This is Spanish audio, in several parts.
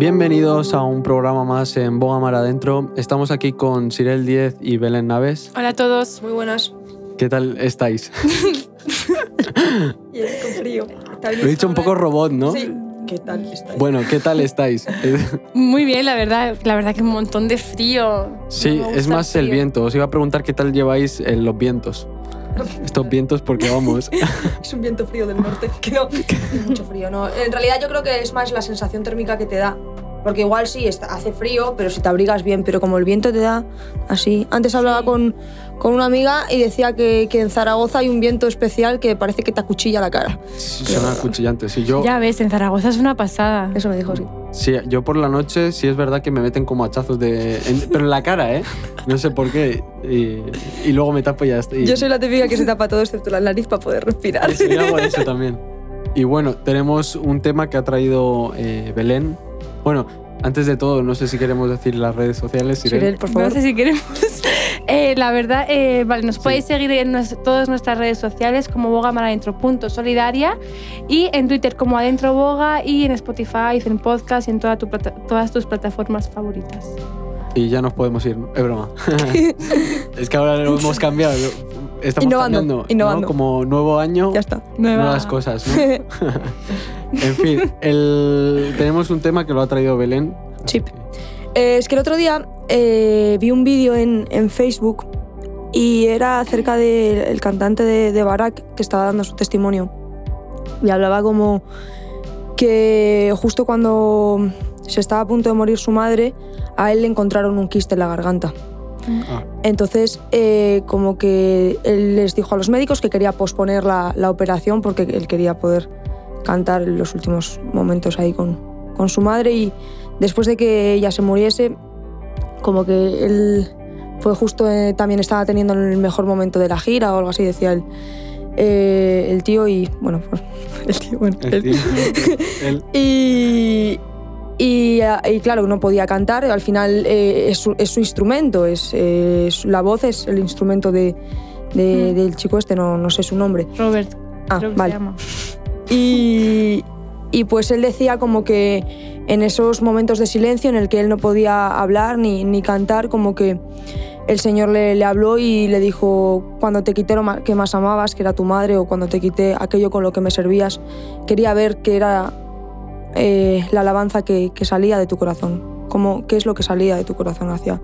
Bienvenidos a un programa más en Boga Mar Adentro. Estamos aquí con Sirel 10 y Belén Naves. Hola a todos. Muy buenas. ¿Qué tal estáis? Y con frío. Lo he dicho un poco robot, ¿no? Sí. ¿Qué tal estáis? Bueno, ¿qué tal estáis? Muy bien, la verdad. La verdad que un montón de frío. Sí, No es más el viento. Os iba a preguntar qué tal lleváis eh, los vientos. Estos vientos porque vamos. Es un viento frío del norte. Que no. Mucho frío, ¿no? En realidad yo creo que es más la sensación térmica que te da. Porque igual sí, está- hace frío, pero si te abrigas bien, pero como el viento te da así. Antes hablaba Sí. con, con una amiga y decía que, que en Zaragoza hay un viento especial que parece que te acuchilla la cara. Son acuchillantes. Sí, yo, Ya ves, en Zaragoza es una pasada. Eso me dijo, sí. sí, yo por la noche sí es verdad que me meten como hachazos de... en- pero en la cara, ¿eh? No sé por qué. Y, y luego me tapo y ya está. Y- Yo soy la típica que se tapa todo excepto la nariz para poder respirar. Sí, hago eso también. Y bueno, tenemos un tema que ha traído eh, Belén. Bueno, antes de todo, no sé si queremos decir las redes sociales. Irene. Por favor. No sé si queremos. Eh, la verdad, eh, vale, nos podéis seguir en todas nuestras redes sociales como bogamaraadentro.solidaria y en Twitter como Adentro Boga y en Spotify, en podcast y en toda tu plata- todas tus plataformas favoritas. Y ya nos podemos ir, ¿no? es broma. es que ahora lo hemos cambiado. Estamos Innovando, cambiando, ¿no? innovando. Como nuevo año, Ya está. nuevas cosas. ¿no? en fin, el- tenemos un tema que lo ha traído Belén. Chip. Eh, es que el otro día eh, vi un vídeo en, en Facebook y era acerca del cantante de, de Barak que estaba dando su testimonio. Y hablaba como que justo cuando se estaba a punto de morir su madre, a él le encontraron un quiste en la garganta. Ah, Entonces, eh, como que él les dijo a los médicos que quería posponer la, la operación porque él quería poder cantar los últimos momentos ahí con, con su madre y después de que ella se muriese, como que él fue justo, eh, también estaba teniendo el mejor momento de la gira o algo así, decía él. eh, el tío y, bueno, pues, el tío, bueno, el el- tío. El- y, y, y claro, no podía cantar. Al final eh, es, su, es su instrumento, es, eh, es- la voz es el instrumento de, de- Mm. del chico este, no, no sé su nombre. Robert, Ah, que vale. se llama. Y, y pues él decía como que en esos momentos de silencio en el que él no podía hablar ni, ni cantar, como que el Señor le, le habló y le dijo, cuando te quité lo que más amabas, que era tu madre, o cuando te quité aquello con lo que me servías, quería ver qué era eh, la alabanza que, salía de tu corazón, como, qué es lo que salía de tu corazón hacia,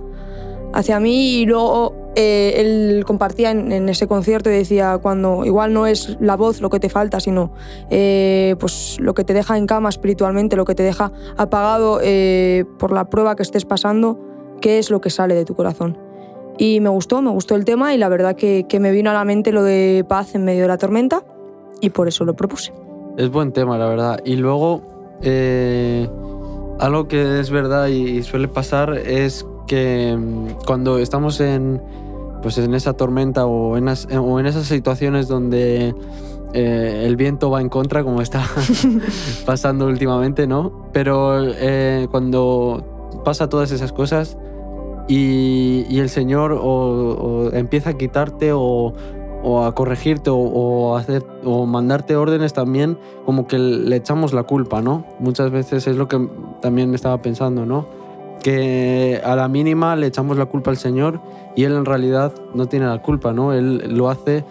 hacia mí. Y luego eh, él compartía en, ese concierto y decía, cuando igual no es la voz lo que te falta, sino eh, pues lo que te deja en cama espiritualmente, lo que te deja apagado por la prueba que estés pasando, qué es lo que sale de tu corazón. Y me gustó, me gustó el tema y la verdad que, que me vino a la mente lo de paz en medio de la tormenta y por eso lo propuse. Es buen tema, la verdad. Y luego, eh, algo que es verdad y suele pasar es que mm, cuando estamos en, pues en esa tormenta o en, en esas situaciones donde eh, el viento va en contra, como está pasando últimamente, ¿no? Pero eh, cuando pasa todas esas cosas y, y el Señor o, o empieza a quitarte o, o a corregirte o, o hacer o mandarte órdenes también como que le echamos la culpa no muchas veces es lo que también estaba pensando no que a la mínima le echamos la culpa al señor y él en realidad no tiene la culpa no él lo hace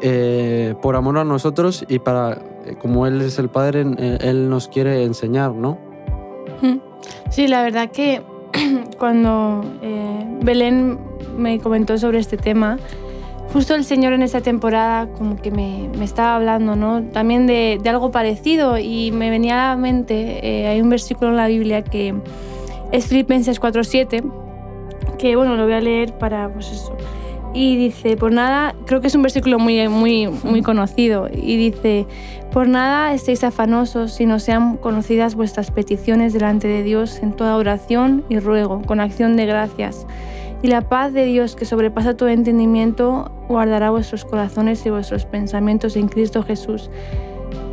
eh, por amor a nosotros y para eh, como él es el padre eh, él nos quiere enseñar no. Sí, la verdad que cuando eh, Belén me comentó sobre este tema, justo el Señor en esa temporada como que me, me estaba hablando, ¿no? También de, de algo parecido y me venía a la mente, eh, hay un versículo en la Biblia que es Filipenses 4.7, que bueno, lo voy a leer para pues eso. Y dice, por nada, creo que es un versículo muy, muy, muy conocido, y dice, por nada estéis afanosos, sino sean conocidas vuestras peticiones delante de Dios en toda oración y ruego, con acción de gracias. Y la paz de Dios, que sobrepasa todo entendimiento, guardará vuestros corazones y vuestros pensamientos en Cristo Jesús.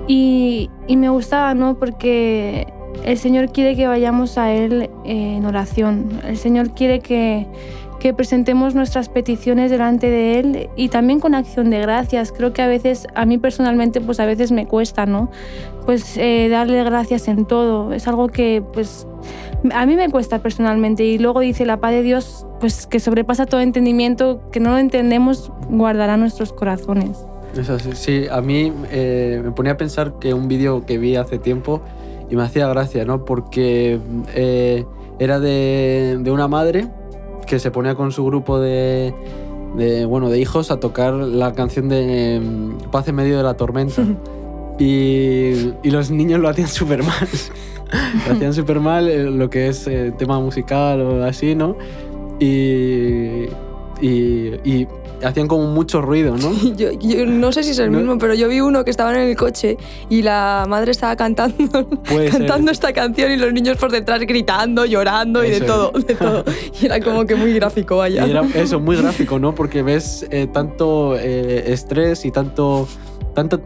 Y, y me gustaba, ¿no? Porque el Señor quiere que vayamos a Él eh, en oración. El Señor quiere que, que presentemos nuestras peticiones delante de Él y también con acción de gracias. Creo que a veces, a mí personalmente, pues a veces me cuesta, ¿no? Pues eh, darle gracias en todo. Es algo que, pues, a mí me cuesta personalmente. Y luego dice la paz de Dios, pues que sobrepasa todo entendimiento, que no lo entendemos, guardará nuestros corazones. Sí. a mí eh, me ponía a pensar que un vídeo que vi hace tiempo y me hacía gracia, ¿no? Porque eh, era de, de, una madre que se ponía con su grupo de, de, bueno, de hijos a tocar la canción de mm, Paz en medio de la tormenta. y, y, los niños lo hacían súper mal. lo hacían súper mal eh, lo que es tema musical o así, ¿no? Y, y, y hacían como mucho ruido, ¿no? yo, yo, no sé si es el ¿No? mismo, pero yo vi uno que estaba en el coche y la madre estaba cantando, cantando esta canción y los niños por detrás gritando, llorando eso y de todo, de todo. Y era como que muy gráfico, vaya. Y era eso, muy gráfico, ¿no? Porque ves eh, tanto eh, estrés y tanto, tanto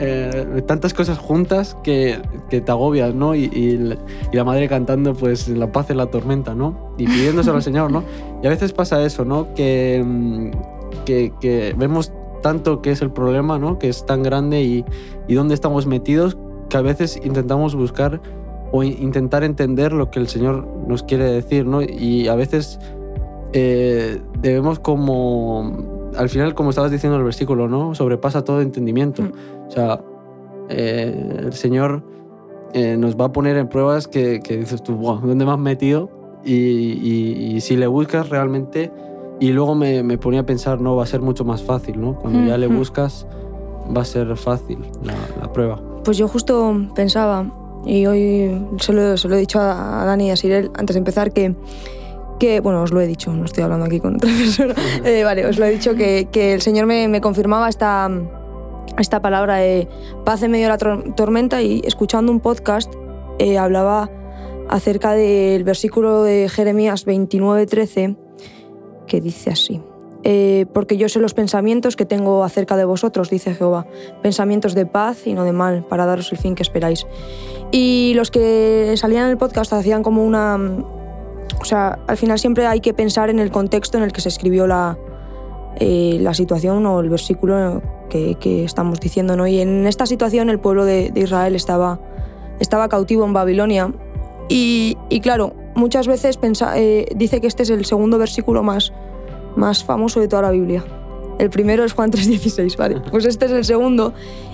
eh, tantas cosas juntas que, te agobias, ¿no? Y, la madre cantando, pues, la paz en la tormenta, ¿no? Y pidiéndoselo al Señor, ¿no? Y a veces pasa eso, ¿no? Que, mm, que, que, vemos tanto que es el problema, ¿no? Que es tan grande y, y dónde estamos metidos, que a veces intentamos buscar o intentar entender lo que el Señor nos quiere decir, ¿no? Y a veces eh, debemos como al final, como estabas diciendo el versículo, ¿no? Sobrepasa todo entendimiento. Mm. O sea, eh, el Señor eh, nos va a poner en pruebas que, que dices tú, wow, ¿dónde me has metido? Y, y, y, si le buscas realmente, y luego me, me, ponía a pensar, no, va a ser mucho más fácil, ¿no? Cuando mm -hmm. ya le buscas, va a ser fácil la, la, prueba. Pues yo justo pensaba, y hoy se lo, se lo he dicho a, a Dani y a Sirel antes de empezar, que que, bueno, os lo he dicho, no estoy hablando aquí con otra persona, eh, vale, os lo he dicho que, que el Señor me, me, confirmaba esta, esta palabra de paz en medio de la tormenta y escuchando un podcast eh, hablaba acerca del versículo de Jeremías 29:13 que dice así. Eh, porque yo sé los pensamientos que tengo acerca de vosotros, dice Jehová, pensamientos de paz y no de mal, para daros el fin que esperáis. Y los que salían en el podcast hacían como una, o sea, al final siempre hay que pensar en el contexto en el que se escribió la, eh, la situación o el versículo que, que, estamos diciendo. ¿no? Y en esta situación el pueblo de, de Israel estaba, estaba cautivo en Babilonia. Y, y claro, muchas veces pensa, eh, dice que este es el segundo versículo más, más famoso de toda la Biblia. El primero es Juan 3:16, ¿vale? Pues este es el segundo.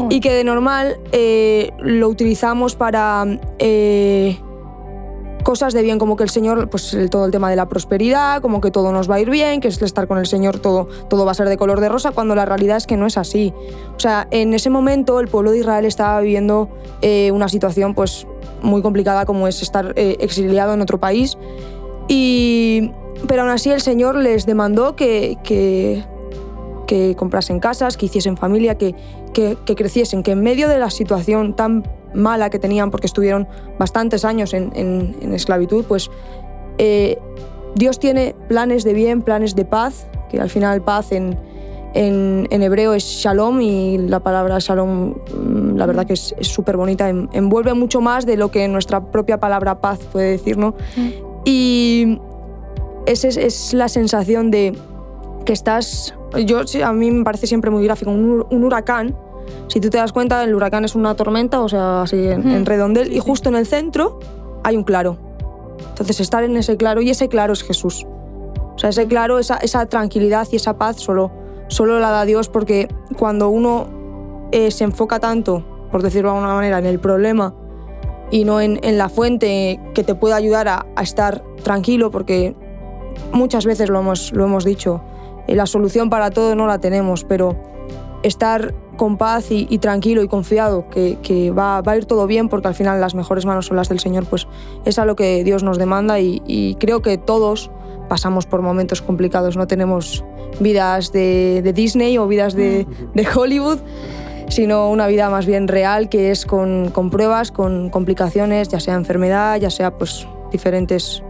Y que de normal eh, lo utilizamos para eh, cosas de bien, como que el Señor, pues todo el tema de la prosperidad, como que todo nos va a ir bien, que es estar con el Señor todo, todo va a ser de color de rosa, cuando la realidad es que no es así. O sea, en ese momento el pueblo de Israel estaba viviendo eh, una situación pues muy complicada como es estar eh, exiliado en otro país. Y, pero aún así el Señor les demandó que, que, que comprasen casas, que hiciesen familia, que, que, que creciesen, que en medio de la situación tan mala que tenían porque estuvieron bastantes años en, en, en esclavitud, pues eh, Dios tiene planes de bien, planes de paz, que al final paz en, en, en hebreo es shalom y la palabra shalom mm, la verdad que es súper bonita, envuelve mucho más de lo que nuestra propia palabra paz puede decir, ¿no? Mm. Y esa es, es, la sensación de que estás, yo a mí me parece siempre muy gráfico, un, un huracán si tú te das cuenta, el huracán es una tormenta, o sea, así en, en redondel, y justo en el centro hay un claro. Entonces, estar en ese claro, y ese claro es Jesús. O sea, ese claro, esa, esa tranquilidad y esa paz solo, solo la da Dios porque cuando uno eh, se enfoca tanto, por decirlo de alguna manera, en el problema y no en, en la fuente que te puede ayudar a, a, estar tranquilo, porque muchas veces lo hemos, lo hemos dicho, eh, la solución para todo no la tenemos, pero estar con paz y, tranquilo y confiado que, va, a ir todo bien porque al final las mejores manos son las del Señor, pues es a lo que Dios nos demanda y, creo que todos pasamos por momentos complicados, no tenemos vidas de, Disney o vidas de, Hollywood, sino una vida más bien real que es con, pruebas, con complicaciones, ya sea enfermedad, ya sea pues diferentes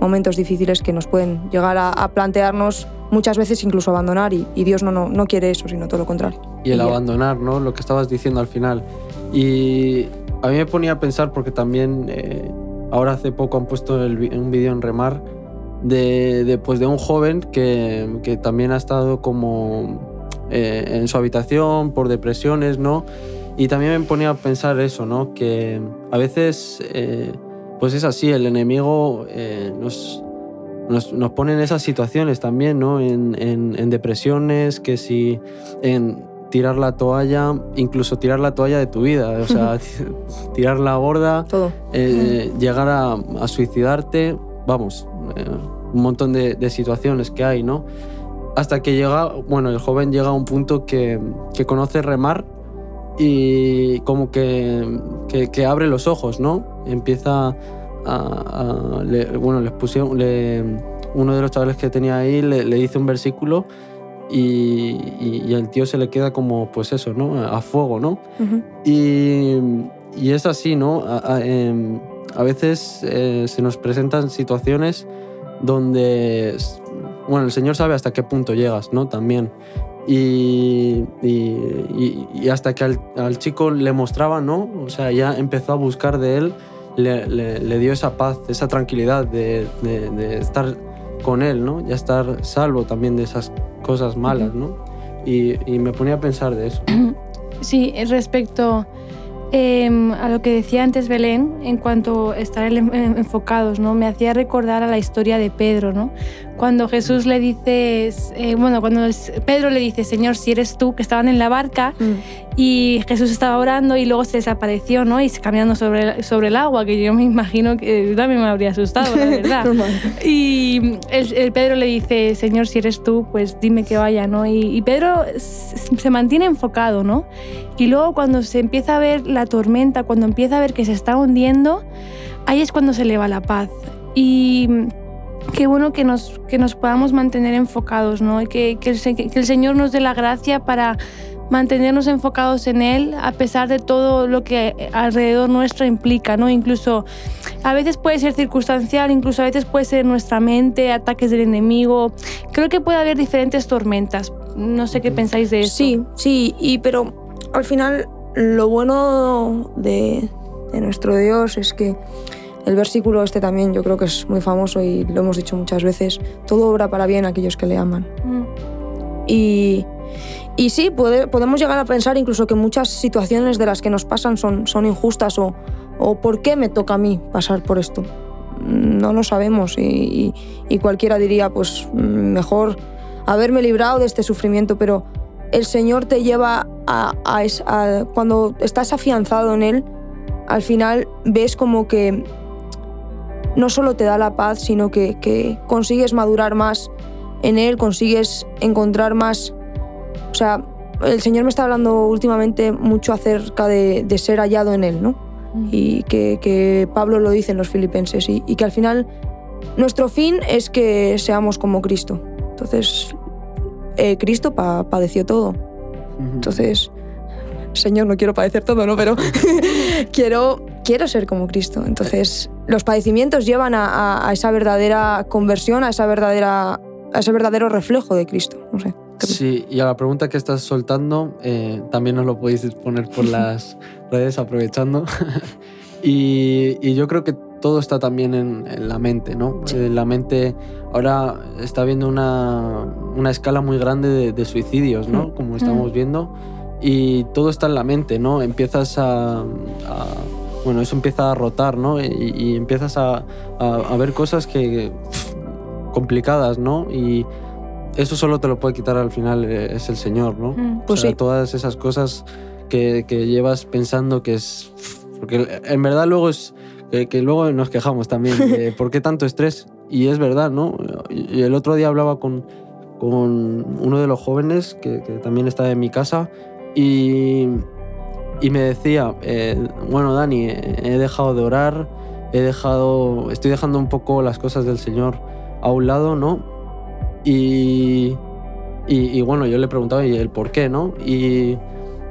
momentos difíciles que nos pueden llegar a plantearnos muchas veces incluso abandonar y, y Dios no, no, no, quiere eso, sino todo lo contrario. Y el y abandonar, ¿no? Lo que estabas diciendo al final. Y a mí me ponía a pensar porque también eh, ahora hace poco han puesto el, un vídeo en Remar de, de, pues de un joven que, que también ha estado como eh, en su habitación por depresiones, ¿no? Y también me ponía a pensar eso, ¿no? Que a veces, eh, pues es así, el enemigo eh, nos, nos, nos, pone en esas situaciones también, ¿no? En, en, en, depresiones, que si en tirar la toalla, incluso tirar la toalla de tu vida, o sea, tirar la borda, Todo. Eh, llegar a, a, suicidarte, vamos, eh, un montón de, de, situaciones que hay, ¿no? Hasta que llega, bueno, el joven llega a un punto que, que conoce remar y como que, que, que, abre los ojos, ¿no? Empieza a... a le, bueno, les pusieron... Le, uno de los chavales que tenía ahí le, le dice un versículo y, y, y, el tío se le queda como, pues eso, ¿no? A fuego, ¿no? Uh -huh. y, y, es así, ¿no? A, a, eh, a veces eh, se nos presentan situaciones donde, bueno, el Señor sabe hasta qué punto llegas, ¿no? También. Y, y, y, hasta que al, al, chico le mostraba, ¿no? O sea, ya empezó a buscar de él, le, dio esa paz, esa tranquilidad de, estar con él, ¿no? Ya estar salvo también de esas cosas malas, ¿no? Y, me ponía a pensar de eso. Sí, respecto eh, a lo que decía antes Belén, en cuanto a estar enfocados, ¿no? Me hacía recordar a la historia de Pedro, ¿no? Cuando Jesús le dice, eh, bueno, cuando Pedro le dice, Señor, si eres tú, que estaban en la barca mm. y Jesús estaba orando y luego se desapareció, ¿no? Y caminando sobre, sobre el agua, que yo me imagino que también me habría asustado, la verdad. y el, el, Pedro le dice, Señor, si eres tú, pues dime que vaya, ¿no? Y, y Pedro se mantiene enfocado, ¿no? Y luego cuando se empieza a ver la tormenta, cuando empieza a ver que se está hundiendo, ahí es cuando se eleva la paz. Y qué bueno que nos, que nos podamos mantener enfocados, ¿no? Que, que, que el Señor nos dé la gracia para mantenernos enfocados en Él a pesar de todo lo que alrededor nuestro implica, ¿no? Incluso a veces puede ser circunstancial, incluso a veces puede ser nuestra mente, ataques del enemigo. Creo que puede haber diferentes tormentas. No sé qué pensáis de eso. Sí, sí, y pero al final lo bueno de, de, nuestro Dios es que el versículo este también yo creo que es muy famoso y lo hemos dicho muchas veces, todo obra para bien a aquellos que le aman. Mm. Y, y, sí, puede, podemos llegar a pensar incluso que muchas situaciones de las que nos pasan son, son injustas o, o ¿por qué me toca a mí pasar por esto? No lo sabemos y, y, y cualquiera diría, pues mejor haberme librado de este sufrimiento, pero el Señor te lleva a, a, a, cuando estás afianzado en Él, al final ves como que no solo te da la paz, sino que, que, consigues madurar más en Él, consigues encontrar más... O sea, el Señor me está hablando últimamente mucho acerca de, de ser hallado en Él, ¿no? Mm. Y que, que, Pablo lo dice en los filipenses, y, y que al final nuestro fin es que seamos como Cristo. Entonces, eh, Cristo pa padeció todo. Entonces, Señor, no quiero padecer todo, ¿no? Pero quiero, quiero ser como Cristo. Entonces, los padecimientos llevan a, a, a, esa verdadera conversión, a, esa verdadera, a ese verdadero reflejo de Cristo. No sé. Sí, y a la pregunta que estás soltando, eh, también nos lo podéis poner por las redes aprovechando. y, y yo creo que todo está también en, en la mente, ¿no? Sí. En la mente ahora está viendo una, una escala muy grande de, de suicidios, ¿no? Mm. Como estamos mm. viendo. Y todo está en la mente, ¿no? Empiezas a, a bueno, eso empieza a rotar, ¿no? Y, y empiezas a, a, a, ver cosas que pff, complicadas, ¿no? Y eso solo te lo puede quitar al final eh, es el Señor, ¿no? Mm, pues o sea, sí. todas esas cosas que, que llevas pensando que es porque en verdad luego es que, que luego nos quejamos también de por qué tanto estrés. Y es verdad, ¿no? Y el otro día hablaba con, con uno de los jóvenes que, que también está en mi casa y, y me decía, eh, bueno, Dani, he dejado de orar, he dejado, estoy dejando un poco las cosas del Señor a un lado, ¿no? Y, y, y bueno, yo le preguntaba, ¿y el por qué, no? Y,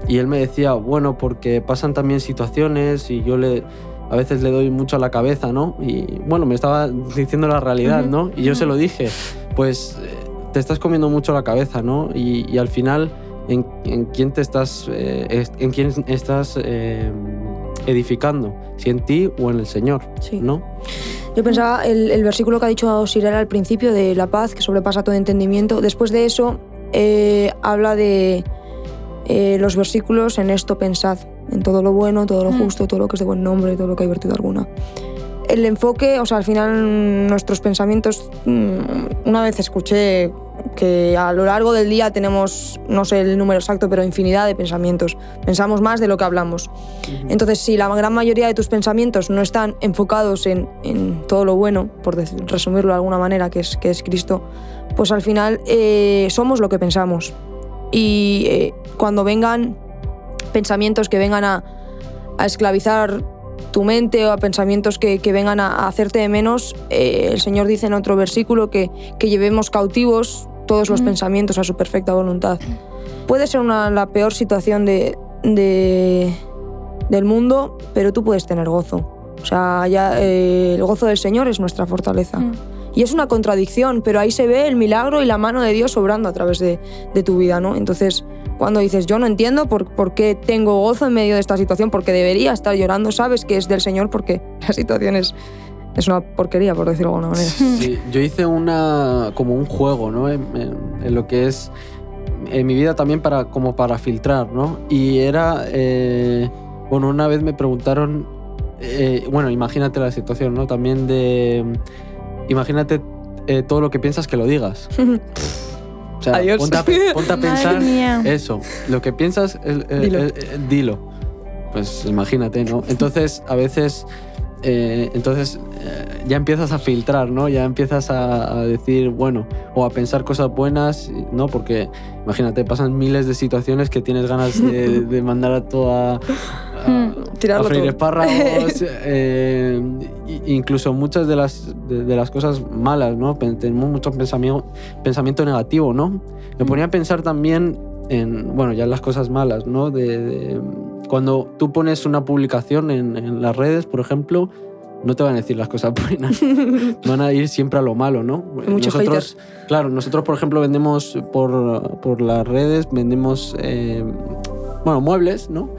y él me decía, bueno, porque pasan también situaciones y yo le, a veces le doy mucho a la cabeza, ¿no? Y bueno, me estaba diciendo la realidad, ¿no? Y yo se lo dije, pues eh, te estás comiendo mucho la cabeza, ¿no? Y, y al final, ¿en, ¿en, quién te estás, eh, en quién estás eh, edificando? Si en ti o en el Señor, sí. ¿no? Yo pensaba el, el versículo que ha dicho Sirel al principio de la paz que sobrepasa todo entendimiento. Después de eso eh, habla de eh, los versículos en esto pensad, en todo lo bueno, todo lo Mm. justo, todo lo que es de buen nombre, todo lo que hay virtud alguna. El enfoque, o sea, al final nuestros pensamientos, mm, una vez escuché que a lo largo del día tenemos, no sé el número exacto, pero infinidad de pensamientos. Pensamos más de lo que hablamos. Entonces, si la gran mayoría de tus pensamientos no están enfocados en, en todo lo bueno, por decir- resumirlo de alguna manera, que es, que es Cristo, pues al final eh, somos lo que pensamos. Y eh, cuando vengan pensamientos que vengan a, a esclavizar tu mente o a pensamientos que, que vengan a, a hacerte de menos, eh, el Señor dice en otro versículo que, que llevemos cautivos todos los Mm. pensamientos a su perfecta voluntad. Puede ser una, la peor situación de, de- del mundo, pero tú puedes tener gozo. O sea, ya, eh, el gozo del Señor es nuestra fortaleza. Mm. Y es una contradicción, pero ahí se ve el milagro y la mano de Dios obrando a través de, de tu vida, ¿no? Entonces, cuando dices, yo no entiendo por, por qué tengo gozo en medio de esta situación, porque debería estar llorando, sabes que es del Señor, porque la situación es, es una porquería, por decirlo de alguna manera. Sí, yo hice una como un juego, ¿no? En, en- en lo que es en mi vida también para como para filtrar, ¿no? Y era eh, bueno, una vez me preguntaron eh, bueno, imagínate la situación, ¿no? También de imagínate eh, todo lo que piensas que lo digas. O sea, Adiós. ponte a, ponte pensar mía. eso, lo que piensas, Dilo. Pues imagínate, ¿no? Entonces, a veces, eh, entonces eh, ya empiezas a filtrar, ¿no? Ya empiezas a, a decir, bueno, o a pensar cosas buenas, ¿no? Porque, imagínate, pasan miles de situaciones que tienes ganas de, de mandar a toda... A. Tirarlo a freír espárragos, eh, incluso muchas de las, de, de las cosas malas, ¿no? Tenemos mucho pensamiento, pensamiento negativo, ¿no? Me ponía a pensar también en, bueno, ya en las cosas malas, ¿no? De, de- cuando tú pones una publicación en, en las redes, por ejemplo, no te van a decir las cosas buenas, van a ir siempre a lo malo, ¿no? muchos nosotros, claro, nosotros, por ejemplo, vendemos por, por las redes, vendemos, eh, bueno, muebles, ¿no?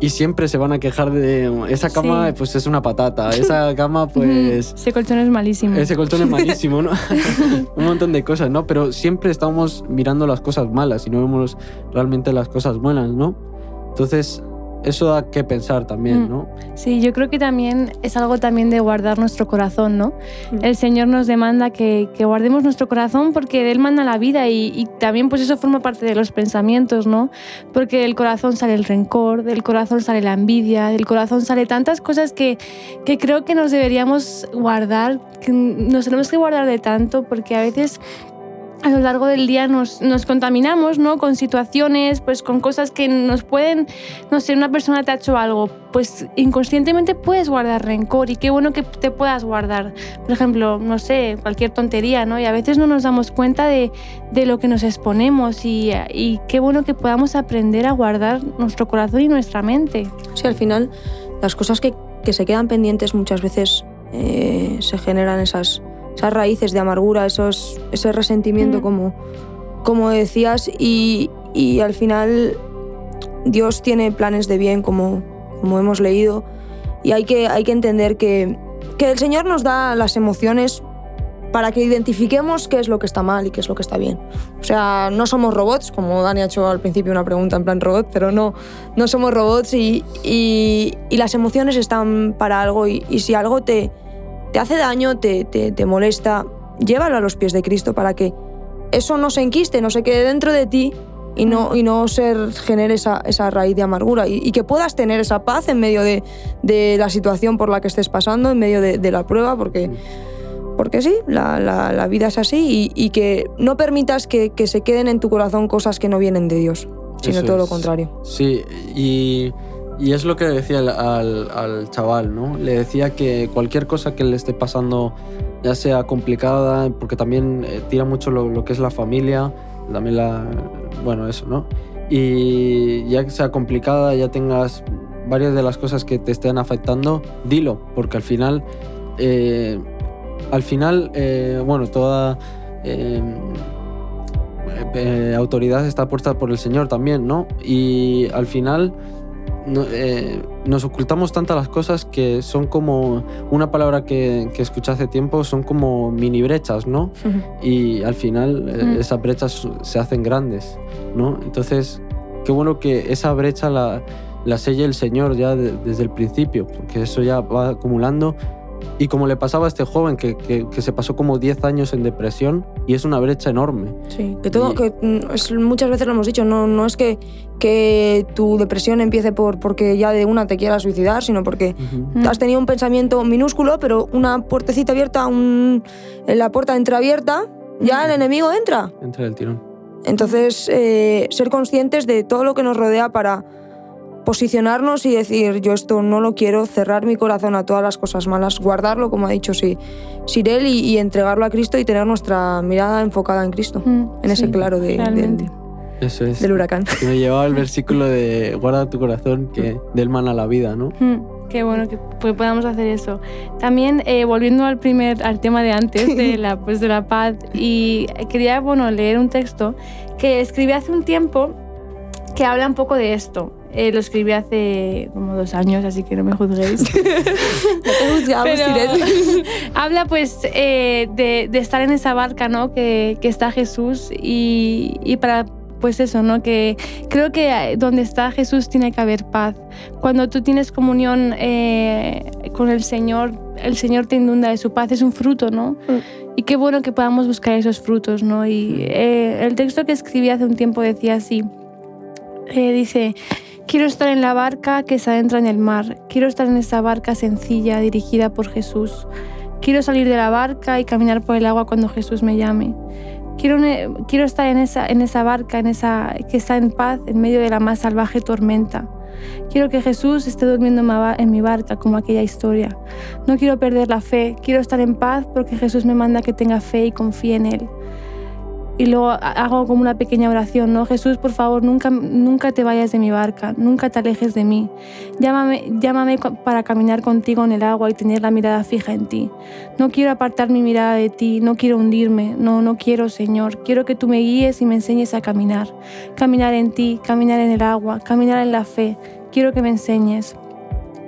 Y siempre se van a quejar de esa cama, Sí. pues es una patata, esa cama, pues Ese colchón es malísimo. ese colchón es malísimo, ¿no? Un montón de cosas, ¿no? Pero siempre estamos mirando las cosas malas y no vemos realmente las cosas buenas, ¿no? Entonces, eso da que pensar también, Mm. ¿no? Sí, yo creo que también es algo también de guardar nuestro corazón, ¿no? Mm. El Señor nos demanda que, que guardemos nuestro corazón porque de Él manda la vida y, y también pues eso forma parte de los pensamientos, ¿no? Porque del corazón sale el rencor, del corazón sale la envidia, del corazón sale tantas cosas que, que creo que nos deberíamos guardar, que nos tenemos que guardar de tanto porque a veces a lo largo del día nos, nos contaminamos, ¿no? Con situaciones, pues con cosas que nos pueden, no sé, una persona te ha hecho algo, pues inconscientemente puedes guardar rencor y qué bueno que te puedas guardar. Por ejemplo, no sé, cualquier tontería, ¿no? Y a veces no nos damos cuenta de, de lo que nos exponemos y, y qué bueno que podamos aprender a guardar nuestro corazón y nuestra mente. Sí, al final las cosas que, que se quedan pendientes muchas veces eh, se generan esas, esas raíces de amargura, esos, ese resentimiento Mm. como, como decías y, y al final Dios tiene planes de bien como, como hemos leído y hay que, hay que entender que, que el Señor nos da las emociones para que identifiquemos qué es lo que está mal y qué es lo que está bien. O sea, no somos robots, como Dani ha hecho al principio una pregunta en plan robot, pero no, no somos robots y, y- y las emociones están para algo y, y si algo te, te hace daño, te, te- te molesta, llévalo a los pies de Cristo para que eso no se enquiste, no se quede dentro de ti y no, y no se genere esa, esa raíz de amargura y, y que puedas tener esa paz en medio de, de la situación por la que estés pasando, en medio de, de la prueba, porque, porque sí, la, la- la vida es así y, y que no permitas que, que se queden en tu corazón cosas que no vienen de Dios, sino Eso todo lo contrario. Sí, y, y es lo que decía al, al- al chaval, ¿no? Le decía que cualquier cosa que le esté pasando, ya sea complicada, porque también eh, tira mucho lo, que es la familia, también la. Bueno, eso, ¿no? Y ya que sea complicada, ya tengas varias de las cosas que te estén afectando, dilo, porque al final. eh, al final, eh, bueno, toda. autoridad está puesta por el Señor también, ¿no? Y al final no- eh, nos ocultamos tantas las cosas que son como una palabra que, que escuché hace tiempo, son como mini brechas, ¿no? Y al final eh, Mm. esas brechas se hacen grandes, ¿no? Entonces, qué bueno que esa brecha la, la selle el Señor ya de- desde el principio, porque eso ya va acumulando. Y como le pasaba a este joven que, que- que se pasó como 10 años en depresión y es una brecha enorme. Sí, que todo, Y- que mm, es- muchas veces lo hemos dicho, no, no es que, que tu depresión empiece por porque ya de una te quieras suicidar, sino porque Mm. has tenido un pensamiento minúsculo, pero una puertecita abierta, un, la puerta entreabierta, ya el enemigo entra. Entra el tirón. Entonces, eh, ser conscientes de todo lo que nos rodea para posicionarnos y decir, yo esto no lo quiero, cerrar mi corazón a todas las cosas malas, guardarlo, como ha dicho sí, Sirel, y, y entregarlo a Cristo y tener nuestra mirada enfocada en Cristo, Mm, en ese claro de- del, Eso es. del huracán. Que me llevaba el versículo de guarda tu corazón que del man a la vida, ¿no? Mm, Qué bueno que pues, podamos hacer eso. También eh, volviendo al primer al tema de antes de la pues de la paz y quería bueno leer un texto que escribí hace un tiempo que habla un poco de esto. Eh, lo escribí hace como dos años, así que no me juzguéis. No te juzgamos, habla pues eh, de, de estar en esa barca, ¿no? Que, que está Jesús y, y para pues eso, ¿no? Que creo que eh, donde está Jesús tiene que haber paz. Cuando tú tienes comunión eh, con el Señor, el Señor te inunda de su paz, es un fruto, ¿no? Y qué bueno que podamos buscar esos frutos, ¿no? Y eh, el texto que escribí hace un tiempo decía así, eh, dice, quiero estar en la barca que se adentra en el mar, quiero estar en esa barca sencilla dirigida por Jesús, quiero salir de la barca y caminar por el agua cuando Jesús me llame. Quiero, quiero estar en esa, en esa barca en esa, que está en paz en medio de la más salvaje tormenta. Quiero que Jesús esté durmiendo en mi barca como aquella historia. No quiero perder la fe, quiero estar en paz porque Jesús me manda que tenga fe y confíe en Él. Y luego ha- hago como una pequeña oración, ¿no? Jesús, por favor, nunca, nunca te vayas de mi barca, nunca te alejes de mí. Llámame, llámame para caminar contigo en el agua y tener la mirada fija en ti. No quiero apartar mi mirada de ti, no quiero hundirme, no, no quiero, Señor. Quiero que tú me guíes y me enseñes a caminar. Caminar en ti, caminar en el agua, caminar en la fe. Quiero que me enseñes.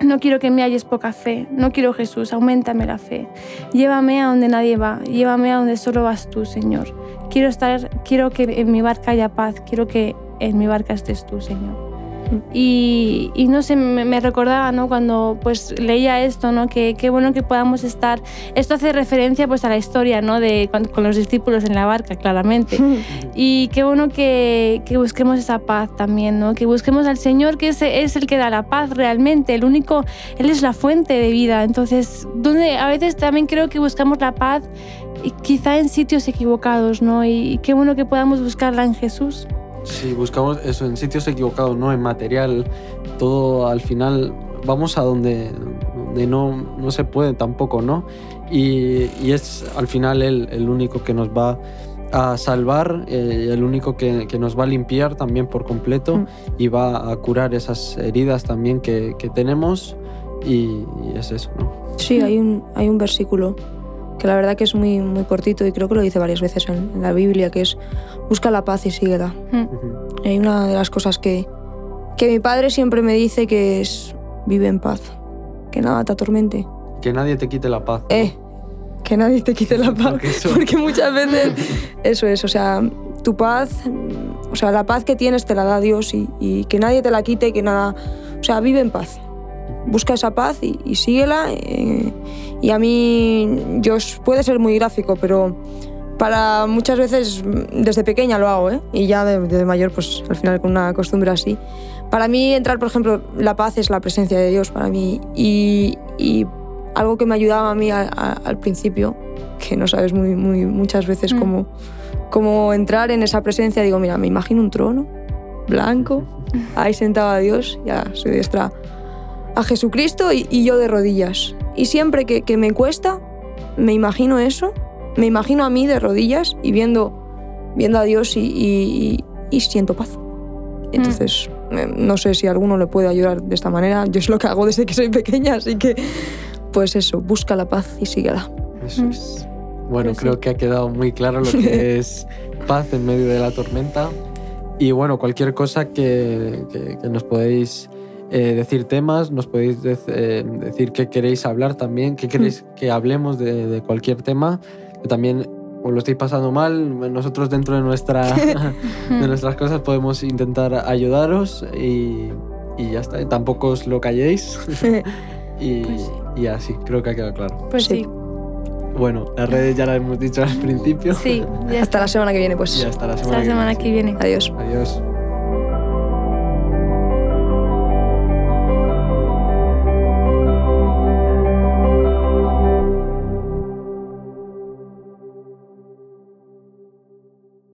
No quiero que me halles poca fe, no quiero Jesús, aumentame la fe. Llévame a donde nadie va, llévame a donde solo vas tú, Señor. Quiero estar, quiero que en mi barca haya paz, quiero que en mi barca estés tú, Señor. Y, y no sé, me, me recordaba, ¿no? Cuando pues leía esto, ¿no? Que qué bueno que podamos estar. Esto hace referencia pues a la historia, ¿no? De cuando- con los discípulos en la barca, claramente. Y qué bueno que, que busquemos esa paz también, ¿no? Que busquemos al Señor, que es, es el que da la paz realmente, el único, Él es la fuente de vida. Entonces, donde a veces también creo que buscamos la paz y quizá en sitios equivocados, ¿no? Y qué bueno que podamos buscarla en Jesús. Sí, buscamos eso en sitios equivocados, no en material. Todo al final vamos a donde, donde no, no se puede tampoco, ¿no? Y, y es al final él el único que nos va a salvar, eh, el único que, que nos va a limpiar también por completo Mm. y va a curar esas heridas también que, que tenemos. Y, y es eso, ¿no? Sí, hay un, hay un versículo que la verdad que es muy, muy cortito y creo que lo dice varias veces en, en la Biblia, que es busca la paz y síguela. Mm. Hay una de las cosas que, que mi padre siempre me dice que es vive en paz, que nada te atormente. Que nadie te quite la paz. ¿no? Eh, que nadie te quite la paz, Porque eso- porque muchas veces eso es, o sea, tu paz, o sea, la paz que tienes te la da Dios y, y que nadie te la quite, que nada, o sea, vive en paz. Busca esa paz y, y síguela. eh, y a mí, yo puede ser muy gráfico, pero para muchas veces mm, desde pequeña lo hago, ¿eh? Y ya de- mayor, pues al final con una costumbre así. Para mí entrar, por ejemplo, la paz es la presencia de Dios para mí. Y, y algo que me ayudaba a mí a- a- al principio, que no sabes muy, muy, muchas veces Mm. cómo, cómo entrar en esa presencia, digo, mira, me imagino un trono blanco, ahí sentado a Dios, ya soy diestra a Jesucristo y, y yo de rodillas. Y siempre que, que me cuesta, me imagino eso, me imagino a mí de rodillas y viendo, viendo a Dios y, y- y siento paz. Entonces, eh, no sé si a alguno le puede ayudar de esta manera. Yo es lo que hago desde que soy pequeña, así que, pues eso, busca la paz y síguela. Eso Mm. es. Bueno, Pues sí. creo que ha quedado muy claro lo que es paz en medio de la tormenta. Y bueno, cualquier cosa que, que- que nos podéis eh, decir temas, nos podéis dec- eh, decir qué queréis hablar también, qué queréis que hablemos de, de cualquier tema, que también os lo estáis pasando mal, nosotros dentro de, nuestra, de nuestras cosas podemos intentar ayudaros y, y ya está, tampoco os lo calléis. y, Pues sí. y así, creo que ha quedado claro. Pues Sí. sí. Bueno, las redes ya las hemos dicho al principio. Sí, ya Hasta la semana que viene, pues. Y hasta la Hasta semana, la semana que viene. Adiós. Adiós.